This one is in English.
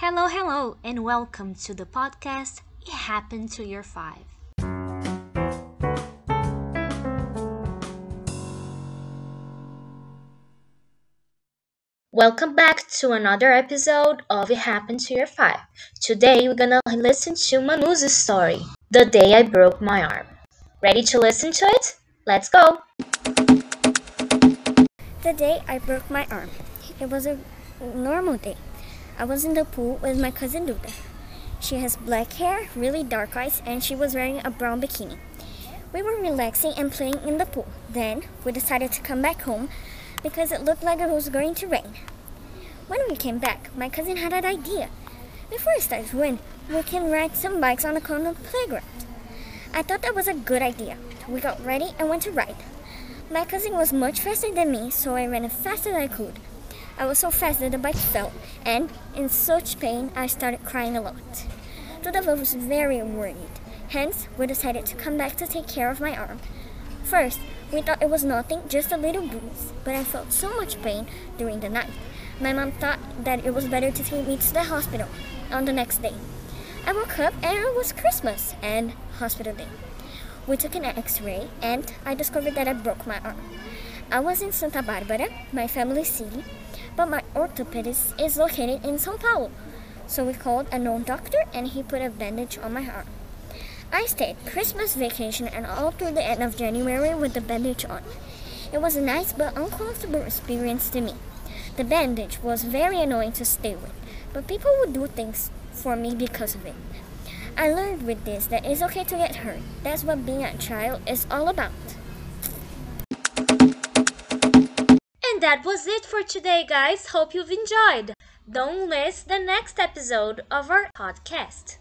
Hello, hello, and welcome to the podcast It Happened to Year Five. Welcome back to another episode of It Happened to Year Five. Today we're gonna listen to Manu's story, The Day I Broke My Arm. Ready to listen to it? Let's go! The day I broke my arm. It was a normal day. I was in the pool with my cousin Duda. She has black hair, really dark eyes, and she was wearing a brown bikini. We were relaxing and playing in the pool. Then we decided to come back home because it looked like it was going to rain. When we came back, my cousin had an idea. Before it starts to rain, we can ride some bikes on the corner playground. I thought that was a good idea. We got ready and went to ride. My cousin was much faster than me, so I ran as fast as I could. I was so fast that the bike fell, and in such pain, I started crying a lot. Duda was very worried. Hence, we decided to come back to take care of my arm. First, we thought it was nothing, just a little bruise, but I felt so much pain during the night. My mom thought that it was better to take me to the hospital on the next day. I woke up and it was Christmas and hospital day. We took an x-ray and I discovered that I broke my arm. I was in Santa Barbara, my family city, but my orthopedist is located in São Paulo. So we called a known doctor and he put a bandage on my arm. I stayed Christmas vacation and all through the end of January with the bandage on. It was a nice but uncomfortable experience to me. The bandage was very annoying to stay with, but people would do things for me because of it. I learned with this that it's okay to get hurt. That's what being a child is all about. That was it for today, guys. Hope you've enjoyed. Don't miss the next episode of our podcast.